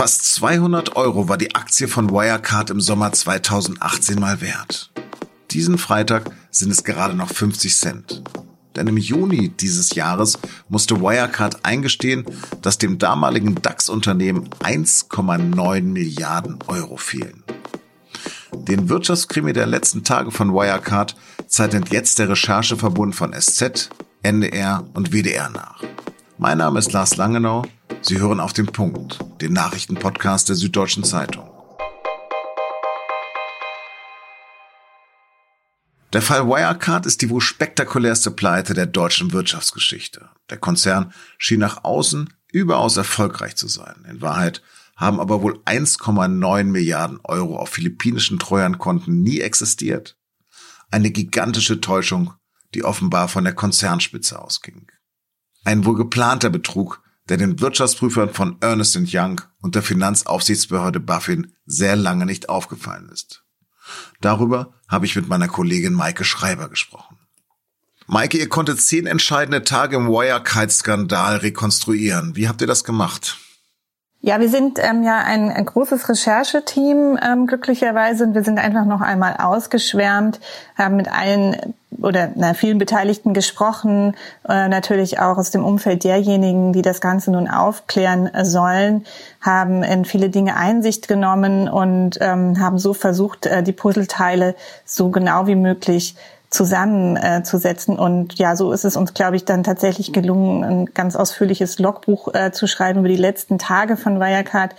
Fast 200 Euro war die Aktie von Wirecard im Sommer 2018 mal wert. Diesen Freitag sind es gerade noch 50 Cent. Denn im Juni dieses Jahres musste Wirecard eingestehen, dass dem damaligen DAX-Unternehmen 1,9 Milliarden Euro fehlen. Den Wirtschaftskrimi der letzten Tage von Wirecard zeichnet jetzt der Rechercheverbund von SZ, NDR und WDR nach. Mein Name ist Lars Langenau. Sie hören auf den Punkt, den Nachrichtenpodcast der Süddeutschen Zeitung. Der Fall Wirecard ist die wohl spektakulärste Pleite der deutschen Wirtschaftsgeschichte. Der Konzern schien nach außen überaus erfolgreich zu sein. In Wahrheit haben aber wohl 1,9 Milliarden Euro auf philippinischen Treuhandkonten nie existiert. Eine gigantische Täuschung, die offenbar von der Konzernspitze ausging. Ein wohl geplanter Betrug, der den Wirtschaftsprüfern von Ernest Young und der Finanzaufsichtsbehörde Buffin sehr lange nicht aufgefallen ist. Darüber habe ich mit meiner Kollegin Maike Schreiber gesprochen. Maike, ihr konntet zehn entscheidende Tage im Wirecard-Skandal rekonstruieren. Wie habt ihr das gemacht? Ja, wir sind ähm, ja ein, ein großes Rechercheteam ähm, glücklicherweise und wir sind einfach noch einmal ausgeschwärmt, haben mit allen oder na, vielen Beteiligten gesprochen, äh, natürlich auch aus dem Umfeld derjenigen, die das Ganze nun aufklären sollen, haben in viele Dinge Einsicht genommen und ähm, haben so versucht, äh, die Puzzleteile so genau wie möglich zusammenzusetzen. Äh, und ja, so ist es uns, glaube ich, dann tatsächlich gelungen, ein ganz ausführliches Logbuch äh, zu schreiben über die letzten Tage von Wirecard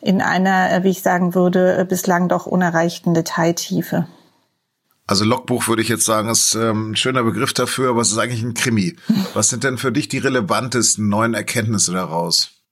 in einer, äh, wie ich sagen würde, äh, bislang doch unerreichten Detailtiefe. Also Logbuch würde ich jetzt sagen, ist ähm, ein schöner Begriff dafür, aber es ist eigentlich ein Krimi. Was sind denn für dich die relevantesten neuen Erkenntnisse daraus?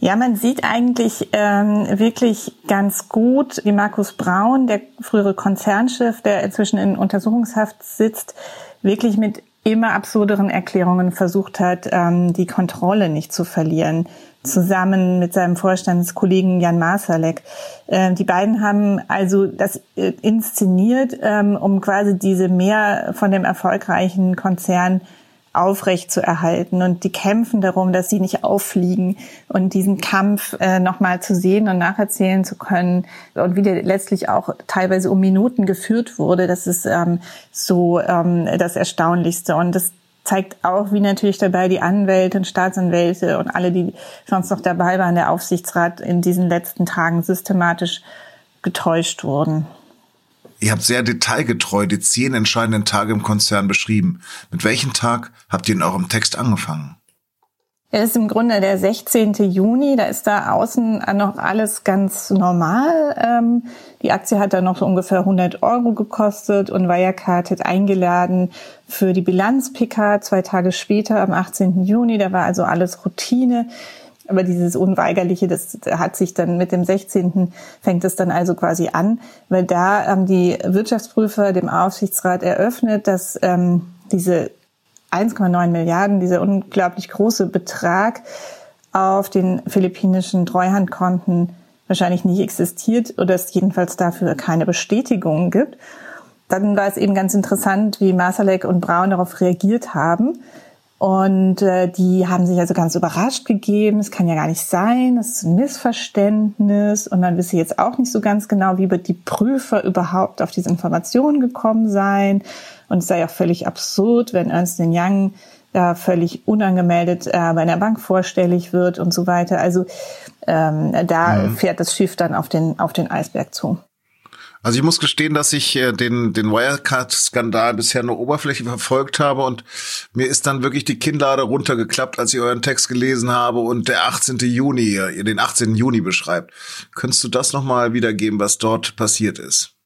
Ja, man sieht eigentlich ähm, wirklich ganz gut, wie Markus Braun, der frühere Konzernchef, der inzwischen in Untersuchungshaft sitzt, wirklich mit immer absurderen Erklärungen versucht hat, ähm, die Kontrolle nicht zu verlieren, zusammen mit seinem Vorstandskollegen Jan Masalek. Äh, die beiden haben also das äh, inszeniert, ähm, um quasi diese mehr von dem erfolgreichen Konzern aufrecht zu erhalten. Und die kämpfen darum, dass sie nicht auffliegen und diesen Kampf äh, nochmal zu sehen und nacherzählen zu können und wie der letztlich auch teilweise um Minuten geführt wurde. Das ist ähm, so ähm, das Erstaunlichste. Und das zeigt auch, wie natürlich dabei die Anwälte und Staatsanwälte und alle, die sonst noch dabei waren, der Aufsichtsrat in diesen letzten Tagen systematisch getäuscht wurden. Ihr habt sehr detailgetreu die zehn entscheidenden Tage im Konzern beschrieben. Mit welchem Tag habt ihr in eurem Text angefangen? Es ist im Grunde der 16. Juni, da ist da außen noch alles ganz normal. Ähm, die Aktie hat da noch so ungefähr 100 Euro gekostet und Wirecard hat eingeladen für die Bilanz-PK zwei Tage später, am 18. Juni. Da war also alles Routine. Aber dieses Unweigerliche, das hat sich dann mit dem 16. fängt es dann also quasi an, weil da haben die Wirtschaftsprüfer dem Aufsichtsrat eröffnet, dass ähm, diese 1,9 Milliarden, dieser unglaublich große Betrag auf den philippinischen Treuhandkonten wahrscheinlich nicht existiert oder es jedenfalls dafür keine Bestätigung gibt. Dann war es eben ganz interessant, wie Masalek und Braun darauf reagiert haben. Und äh, die haben sich also ganz überrascht gegeben. Es kann ja gar nicht sein, das ist ein Missverständnis. Und dann wissen jetzt auch nicht so ganz genau, wie wird die Prüfer überhaupt auf diese Informationen gekommen sein. Und es sei auch völlig absurd, wenn Ernst Young da völlig unangemeldet äh, bei einer Bank vorstellig wird und so weiter. Also ähm, da mhm. fährt das Schiff dann auf den, auf den Eisberg zu. Also ich muss gestehen, dass ich äh, den, den Wirecard-Skandal bisher nur oberflächlich verfolgt habe und mir ist dann wirklich die Kinnlade runtergeklappt, als ich euren Text gelesen habe und der 18. Juni, ihr den 18. Juni beschreibt. Könntest du das nochmal wiedergeben, was dort passiert ist?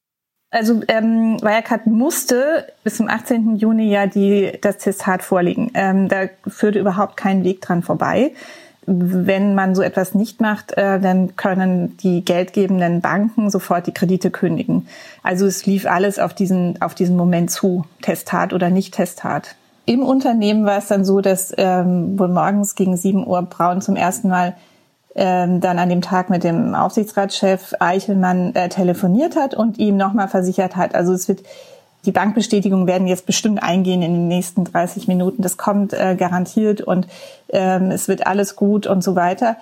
Also ähm, Wirecard musste bis zum 18. Juni ja die, das Testat vorlegen. Ähm, da führte überhaupt kein Weg dran vorbei wenn man so etwas nicht macht, äh, dann können die geldgebenden Banken sofort die Kredite kündigen. Also es lief alles auf diesen, auf diesen Moment zu, Testat oder nicht Testat. Im Unternehmen war es dann so, dass ähm, wohl morgens gegen 7 Uhr Braun zum ersten Mal ähm, dann an dem Tag mit dem Aufsichtsratschef Eichelmann äh, telefoniert hat und ihm nochmal versichert hat, also es wird die Bankbestätigungen werden jetzt bestimmt eingehen in den nächsten 30 Minuten. Das kommt äh, garantiert und ähm, es wird alles gut und so weiter.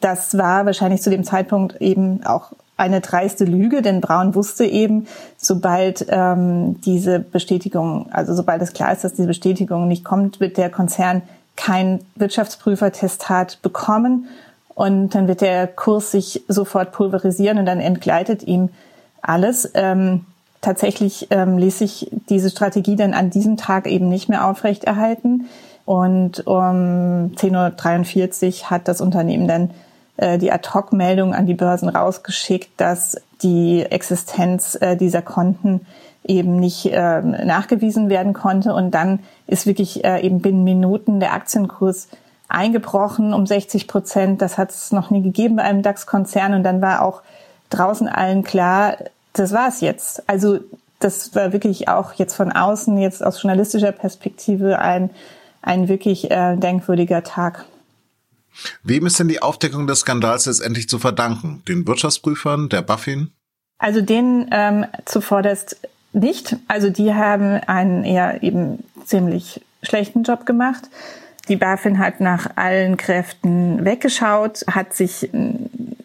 das war wahrscheinlich zu dem Zeitpunkt eben auch eine dreiste Lüge, denn Braun wusste eben, sobald ähm, diese Bestätigung, also sobald es klar ist, dass diese Bestätigung nicht kommt, wird der Konzern kein Wirtschaftsprüfertestat bekommen und dann wird der Kurs sich sofort pulverisieren und dann entgleitet ihm alles. Ähm, tatsächlich ähm, ließ sich diese Strategie dann an diesem Tag eben nicht mehr aufrechterhalten. Und um 10.43 Uhr hat das Unternehmen dann äh, die Ad-Hoc-Meldung an die Börsen rausgeschickt, dass die Existenz äh, dieser Konten eben nicht äh, nachgewiesen werden konnte. Und dann ist wirklich äh, eben binnen Minuten der Aktienkurs eingebrochen um 60 Prozent. Das hat es noch nie gegeben bei einem DAX-Konzern. Und dann war auch draußen allen klar, das war es jetzt. Also das war wirklich auch jetzt von außen, jetzt aus journalistischer Perspektive ein, ein wirklich äh, denkwürdiger Tag. Wem ist denn die Aufdeckung des Skandals letztendlich zu verdanken? Den Wirtschaftsprüfern, der Buffin? Also denen ähm, zuvorderst nicht. Also die haben einen eher eben ziemlich schlechten Job gemacht. Die BaFin hat nach allen Kräften weggeschaut, hat sich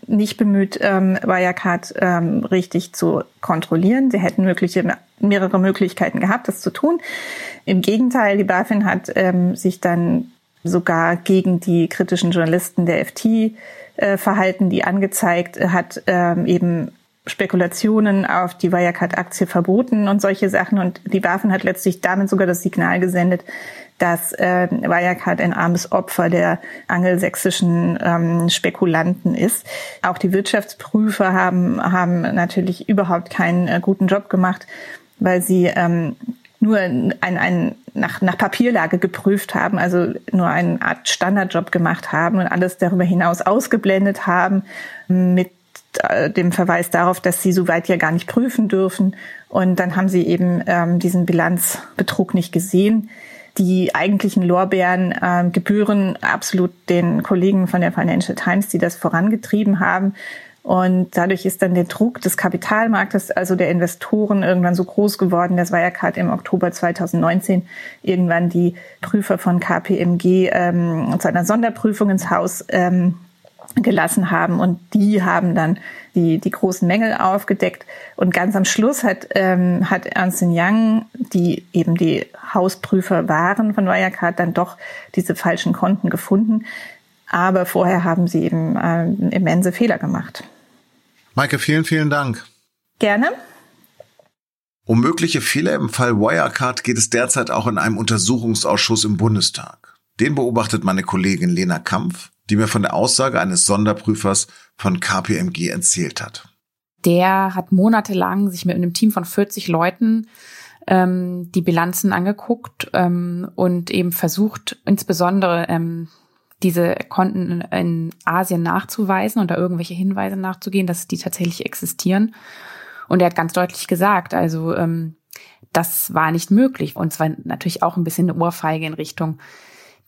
nicht bemüht, ähm, Wirecard ähm, richtig zu kontrollieren. Sie hätten mögliche, mehrere Möglichkeiten gehabt, das zu tun. Im Gegenteil, die BaFin hat ähm, sich dann sogar gegen die kritischen Journalisten der FT äh, verhalten, die angezeigt hat, ähm, eben Spekulationen auf die Wirecard-Aktie verboten und solche Sachen. Und die BaFin hat letztlich damit sogar das Signal gesendet, dass äh, Wirecard ein armes Opfer der angelsächsischen ähm, Spekulanten ist. Auch die Wirtschaftsprüfer haben, haben natürlich überhaupt keinen äh, guten Job gemacht, weil sie ähm, nur ein, ein, nach, nach Papierlage geprüft haben, also nur eine Art Standardjob gemacht haben und alles darüber hinaus ausgeblendet haben mit äh, dem Verweis darauf, dass sie soweit ja gar nicht prüfen dürfen. Und dann haben sie eben ähm, diesen Bilanzbetrug nicht gesehen. Die eigentlichen Lorbeeren äh, gebühren absolut den Kollegen von der Financial Times, die das vorangetrieben haben. Und dadurch ist dann der Druck des Kapitalmarktes, also der Investoren, irgendwann so groß geworden. Das war ja gerade im Oktober 2019 irgendwann die Prüfer von KPMG ähm, zu einer Sonderprüfung ins Haus ähm, gelassen haben und die haben dann die, die großen Mängel aufgedeckt. Und ganz am Schluss hat, ähm, hat Ernst Young, die eben die Hausprüfer waren von Wirecard, dann doch diese falschen Konten gefunden. Aber vorher haben sie eben äh, immense Fehler gemacht. Maike, vielen, vielen Dank. Gerne. Um mögliche Fehler im Fall Wirecard geht es derzeit auch in einem Untersuchungsausschuss im Bundestag. Den beobachtet meine Kollegin Lena Kampf die mir von der Aussage eines Sonderprüfers von KPMG erzählt hat. Der hat monatelang sich mit einem Team von 40 Leuten ähm, die Bilanzen angeguckt ähm, und eben versucht, insbesondere ähm, diese Konten in Asien nachzuweisen und da irgendwelche Hinweise nachzugehen, dass die tatsächlich existieren. Und er hat ganz deutlich gesagt, also ähm, das war nicht möglich. Und zwar natürlich auch ein bisschen eine Ohrfeige in Richtung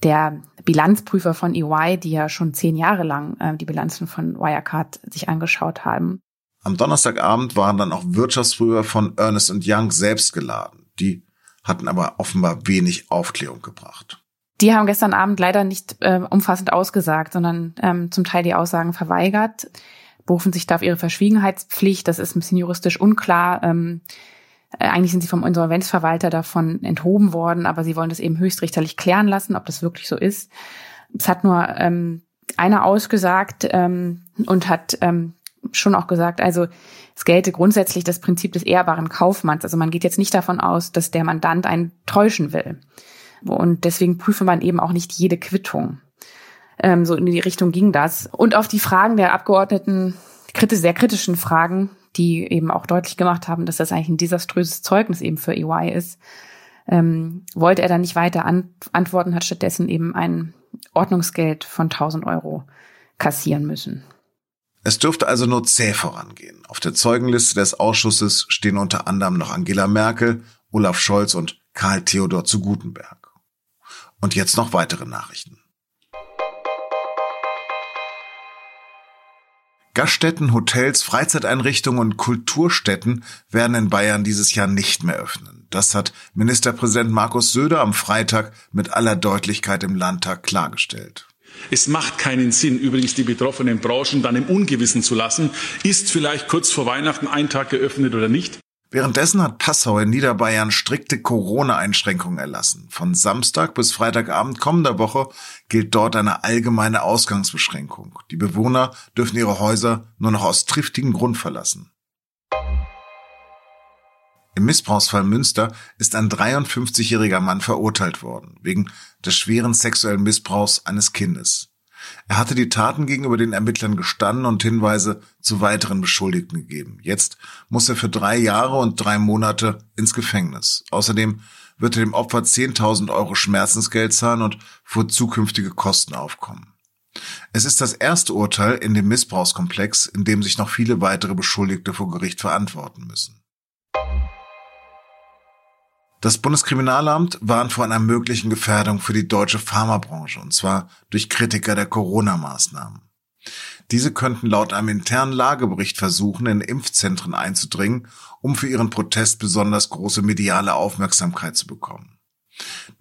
der Bilanzprüfer von EY, die ja schon zehn Jahre lang äh, die Bilanzen von Wirecard sich angeschaut haben. Am Donnerstagabend waren dann auch Wirtschaftsprüfer von Ernest Young selbst geladen. Die hatten aber offenbar wenig Aufklärung gebracht. Die haben gestern Abend leider nicht äh, umfassend ausgesagt, sondern ähm, zum Teil die Aussagen verweigert, berufen sich da auf ihre Verschwiegenheitspflicht. Das ist ein bisschen juristisch unklar. Ähm, äh, eigentlich sind sie vom Insolvenzverwalter davon enthoben worden, aber sie wollen das eben höchstrichterlich klären lassen, ob das wirklich so ist. Es hat nur ähm, einer ausgesagt ähm, und hat ähm, schon auch gesagt, also es gelte grundsätzlich das Prinzip des ehrbaren Kaufmanns. Also man geht jetzt nicht davon aus, dass der Mandant einen täuschen will. Und deswegen prüfe man eben auch nicht jede Quittung. Ähm, so in die Richtung ging das. Und auf die Fragen der Abgeordneten, kritisch, sehr kritischen Fragen, die eben auch deutlich gemacht haben, dass das eigentlich ein desaströses Zeugnis eben für EY ist, ähm, wollte er dann nicht weiter an antworten, hat stattdessen eben ein Ordnungsgeld von 1000 Euro kassieren müssen. Es dürfte also nur zäh vorangehen. Auf der Zeugenliste des Ausschusses stehen unter anderem noch Angela Merkel, Olaf Scholz und Karl Theodor zu Gutenberg. Und jetzt noch weitere Nachrichten. Gaststätten, Hotels, Freizeiteinrichtungen und Kulturstätten werden in Bayern dieses Jahr nicht mehr öffnen. Das hat Ministerpräsident Markus Söder am Freitag mit aller Deutlichkeit im Landtag klargestellt. Es macht keinen Sinn, übrigens die betroffenen Branchen dann im Ungewissen zu lassen. Ist vielleicht kurz vor Weihnachten ein Tag geöffnet oder nicht? Währenddessen hat Passau in Niederbayern strikte Corona-Einschränkungen erlassen. Von Samstag bis Freitagabend kommender Woche gilt dort eine allgemeine Ausgangsbeschränkung. Die Bewohner dürfen ihre Häuser nur noch aus triftigen Grund verlassen. Im Missbrauchsfall Münster ist ein 53-jähriger Mann verurteilt worden, wegen des schweren sexuellen Missbrauchs eines Kindes. Er hatte die Taten gegenüber den Ermittlern gestanden und Hinweise zu weiteren Beschuldigten gegeben. Jetzt muss er für drei Jahre und drei Monate ins Gefängnis. Außerdem wird er dem Opfer 10.000 Euro Schmerzensgeld zahlen und vor zukünftige Kosten aufkommen. Es ist das erste Urteil in dem Missbrauchskomplex, in dem sich noch viele weitere Beschuldigte vor Gericht verantworten müssen. Das Bundeskriminalamt warnt vor einer möglichen Gefährdung für die deutsche Pharmabranche, und zwar durch Kritiker der Corona-Maßnahmen. Diese könnten laut einem internen Lagebericht versuchen, in Impfzentren einzudringen, um für ihren Protest besonders große mediale Aufmerksamkeit zu bekommen.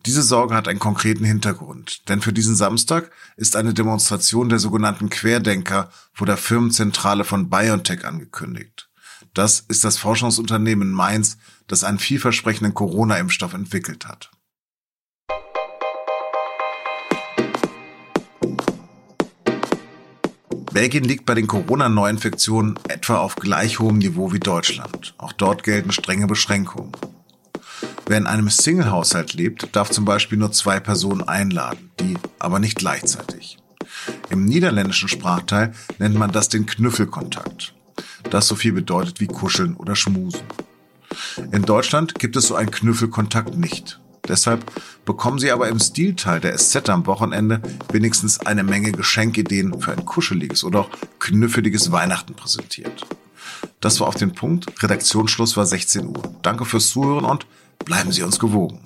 Diese Sorge hat einen konkreten Hintergrund, denn für diesen Samstag ist eine Demonstration der sogenannten Querdenker vor der Firmenzentrale von BioNTech angekündigt. Das ist das Forschungsunternehmen Mainz, das einen vielversprechenden Corona-Impfstoff entwickelt hat. Belgien liegt bei den Corona-Neuinfektionen etwa auf gleich hohem Niveau wie Deutschland. Auch dort gelten strenge Beschränkungen. Wer in einem Single-Haushalt lebt, darf zum Beispiel nur zwei Personen einladen, die aber nicht gleichzeitig. Im niederländischen Sprachteil nennt man das den Knüffelkontakt das so viel bedeutet wie kuscheln oder schmusen. In Deutschland gibt es so einen Knüffelkontakt nicht. Deshalb bekommen Sie aber im Stilteil der SZ am Wochenende wenigstens eine Menge Geschenkideen für ein kuscheliges oder auch knüffeliges Weihnachten präsentiert. Das war auf den Punkt. Redaktionsschluss war 16 Uhr. Danke fürs Zuhören und bleiben Sie uns gewogen.